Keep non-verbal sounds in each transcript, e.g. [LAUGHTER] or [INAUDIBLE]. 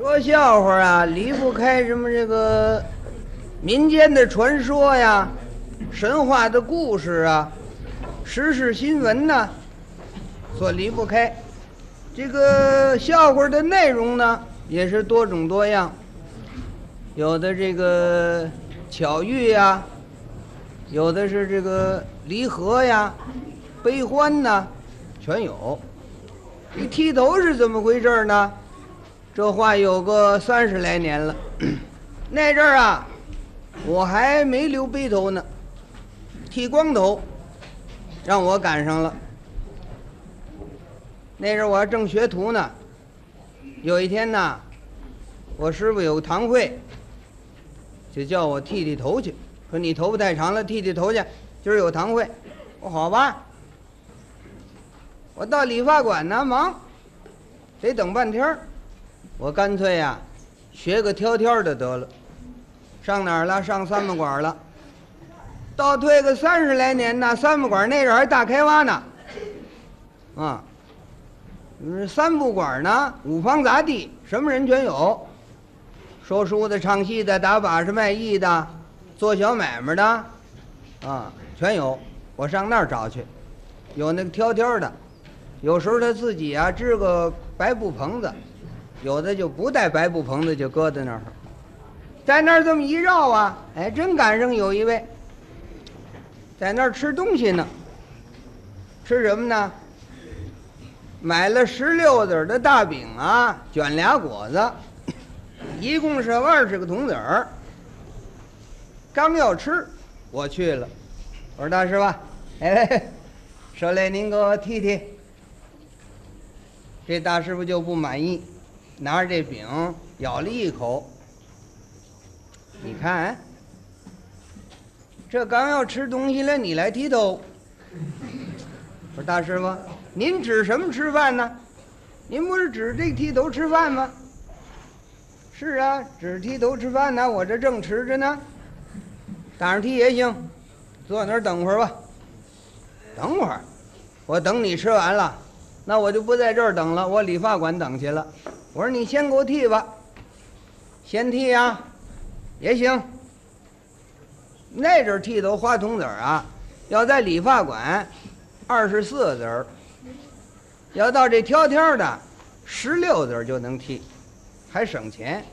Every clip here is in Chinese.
说笑话啊，离不开什么这个民间的传说呀、神话的故事啊、时事新闻呐、所离不开。这个笑话的内容呢，也是多种多样，有的这个巧遇呀，有的是这个离合呀、悲欢呐，全有。这剃头是怎么回事呢？这话有个三十来年了，[CLEARS THROAT] 那阵儿啊，我还没留背头呢，剃光头，让我赶上了。那阵儿我还正学徒呢，有一天呢，我师傅有个堂会，就叫我剃剃头去，说你头发太长了，剃剃头去。今儿有堂会，我好吧。我到理发馆呢，忙，得等半天儿我干脆呀、学个挑挑的得了。上哪儿了？上三不管了。倒退个三十来年呢，三不管那阵儿还大开挖呢。啊，三不管呢，五方杂地，什么人全有。说书的、唱戏的、打把式卖艺的、做小买卖的，啊，全有。我上那儿找去，有那个挑挑的，有时候他自己啊支个白布棚子，有的就不带白布棚子，就搁在那儿，在那儿这么一绕啊，哎，真赶上有一位在那儿吃东西呢。吃什么呢？买了十六子儿的大饼啊，卷俩果子，一共是二十个铜子儿。刚要吃，我去了，我说大师傅，哎，手来您给我剃剃。这大师傅就不满意，拿着这饼咬了一口。你看，这刚要吃东西了，你来剃头。我说大师傅，您指什么吃饭呢？您不是指这剃头吃饭吗？是啊，指剃头吃饭呢。我这正吃着呢，打上剃也行，坐那儿等会儿吧。等会儿，我等你吃完了。那我就不在这儿等了，我理发馆等去了。我说你先给我剃吧，先剃呀、也行。那阵剃头花铜子儿啊，要在理发馆二十四子儿，要到这挑挑的十六子儿就能剃，还省钱。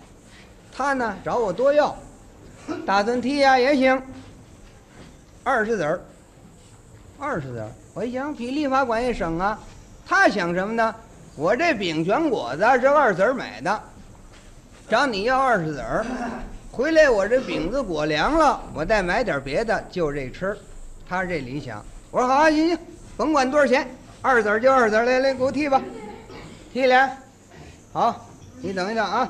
他呢找我多要，打算剃呀、也行，二十子儿，二十子儿。我一想比理发馆也省啊。他想什么呢？我这饼卷果子是二子儿买的，找你要二十子儿，回来我这饼子裹凉了，我再买点别的，就这吃。他是这理想。我说好啊，行行，甭管多少钱，二子儿就二子儿，来来给我剃吧，剃俩。好，你等一等啊，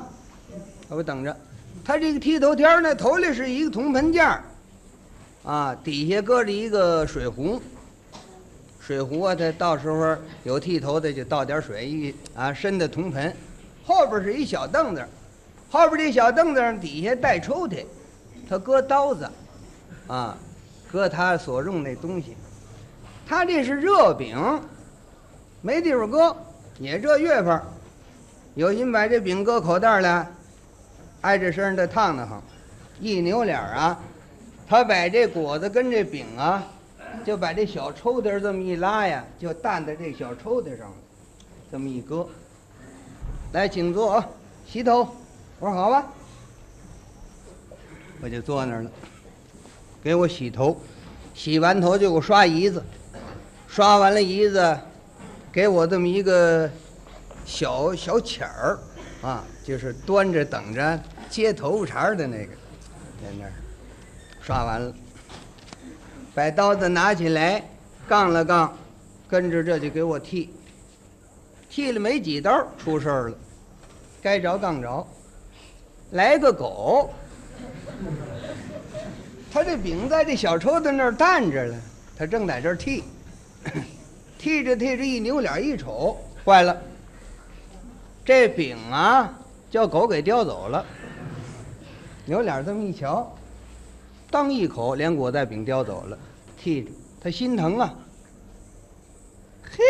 我等着。他这个剃头条呢，头里是一个铜盆架啊，底下搁着一个水壶。水壶啊，它到时候有剃头的就倒点水一啊，深的铜盆，后边是一小凳子，后边这小凳子上底下带抽屉，它搁刀子，啊，搁他所用那东西。他这是热饼，没地方搁，也这月份，有心把这饼搁口袋里，挨着身上的烫烫哼，一扭脸儿啊，他把这果子跟这饼啊。就把这小抽屉这么一拉呀，就担在这小抽屉上了，这么一搁。来，请坐啊，洗头。我说好吧，我就坐那儿了，给我洗头，洗完头就给我刷胰子，刷完了胰子，给我这么一个小小钱儿，啊，就是端着等着接头发茬的那个，在那儿刷完了。把刀子拿起来，杠了杠，跟着这就给我剃。剃了没几刀，出事儿了，该着杠着，来个狗。他这饼在这小抽屉那儿担着了，他正在这儿剃，剃着剃着一扭脸一瞅，坏了，这饼啊叫狗给叼走了。扭脸这么一瞧，当一口连果带饼叼走了。剃着，他心疼啊。嘿，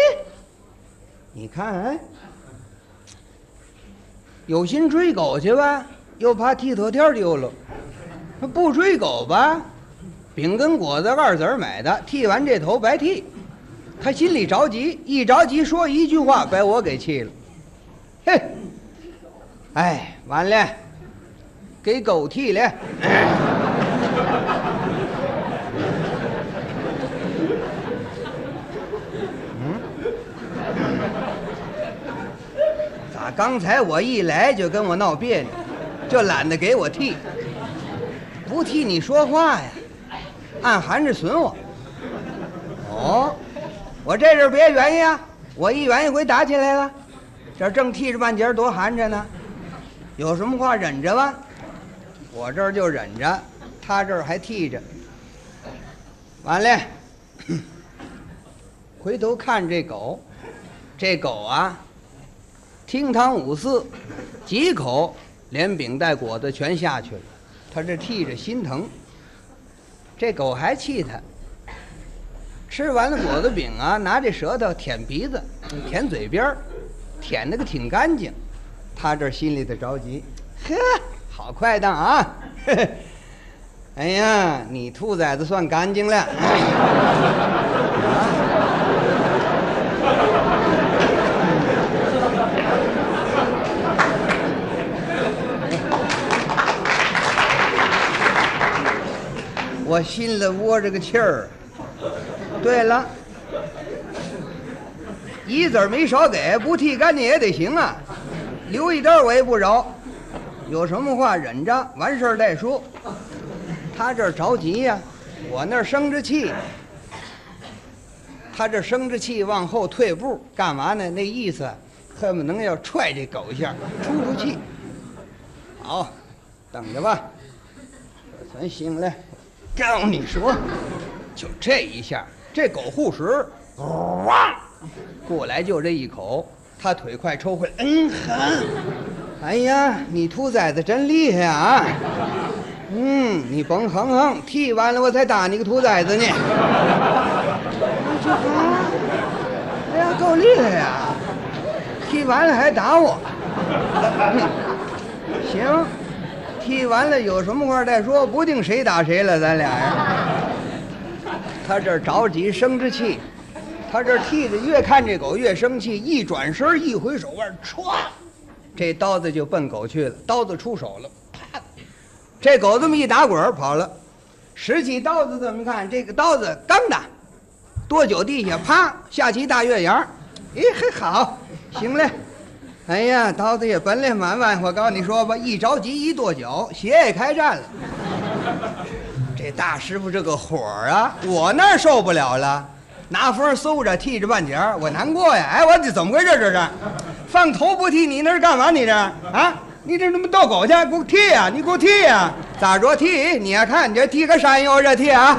你看，哎，有心追狗去吧，又怕剃头条丢了；不追狗吧，饼跟果子二子儿买的，剃完这头白剃。他心里着急，一着急说一句话，把我给气了。嘿，哎，完了，给狗剃了。刚才我一来就跟我闹别扭，就懒得给我剃？不替你说话呀，暗含着损我。哦，我这是别原因啊，我一原因回打起来了。这正剃着半截多寒碜呢，有什么话忍着吧。我这儿就忍着，他这儿还剃着。完了，[CLEARS THROAT] 回头看这狗，这狗啊，厅堂五四，几口连饼带果子全下去了。他这替着心疼，这狗还气他。吃完了果子饼啊，拿这舌头舔鼻子，舔嘴边，舔那个挺干净。他这心里头着急，呵，好快当啊！呵 [LAUGHS] 呵哎呀，你兔崽子算干净了。[LAUGHS] 我心里窝着个气儿。对了，一子儿没少给，不剃干净也得行啊，留一点我也不饶。有什么话忍着，完事儿再说。他这着急呀、我那儿生着气。他这生着气往后退步，干嘛呢？那意思，恨不能要踹这狗一下，出出气。好，等着吧，咱行了。告你说，就这一下，这狗护食，哇，过来就这一口，他腿快抽回来，嗯狠。哎呀，你兔崽子真厉害啊！嗯，你甭哼哼，剃完了我才打你个兔崽子呢。[LAUGHS] 这哈，哎呀，够厉害呀！剃完了还打我。[LAUGHS] 行，剃完了有什么话再说，不定谁打谁了，咱俩呀。他这着急生着气，他这剃的越看这狗越生气，一转身一回手腕，歘，这刀子就奔狗去了，刀子出手了，啪，这狗这么一打滚儿跑了，拾起刀子这么看，这个刀子刚打，多久地下啪下起大月牙儿，咦，嘿好，行嘞。哎呀，刀子也本领满满，我告诉你说吧，一着急一跺脚，鞋也开战了。这大师傅这个火啊，我那受不了了，拿风嗖着剃着半截儿，我难过呀。哎，我这怎么回事？这是，放头不剃，你那是干嘛？你这啊？你这他妈逗狗去？给我剃呀、你给我剃呀、咋着剃？你要看你这剃个山药这剃啊？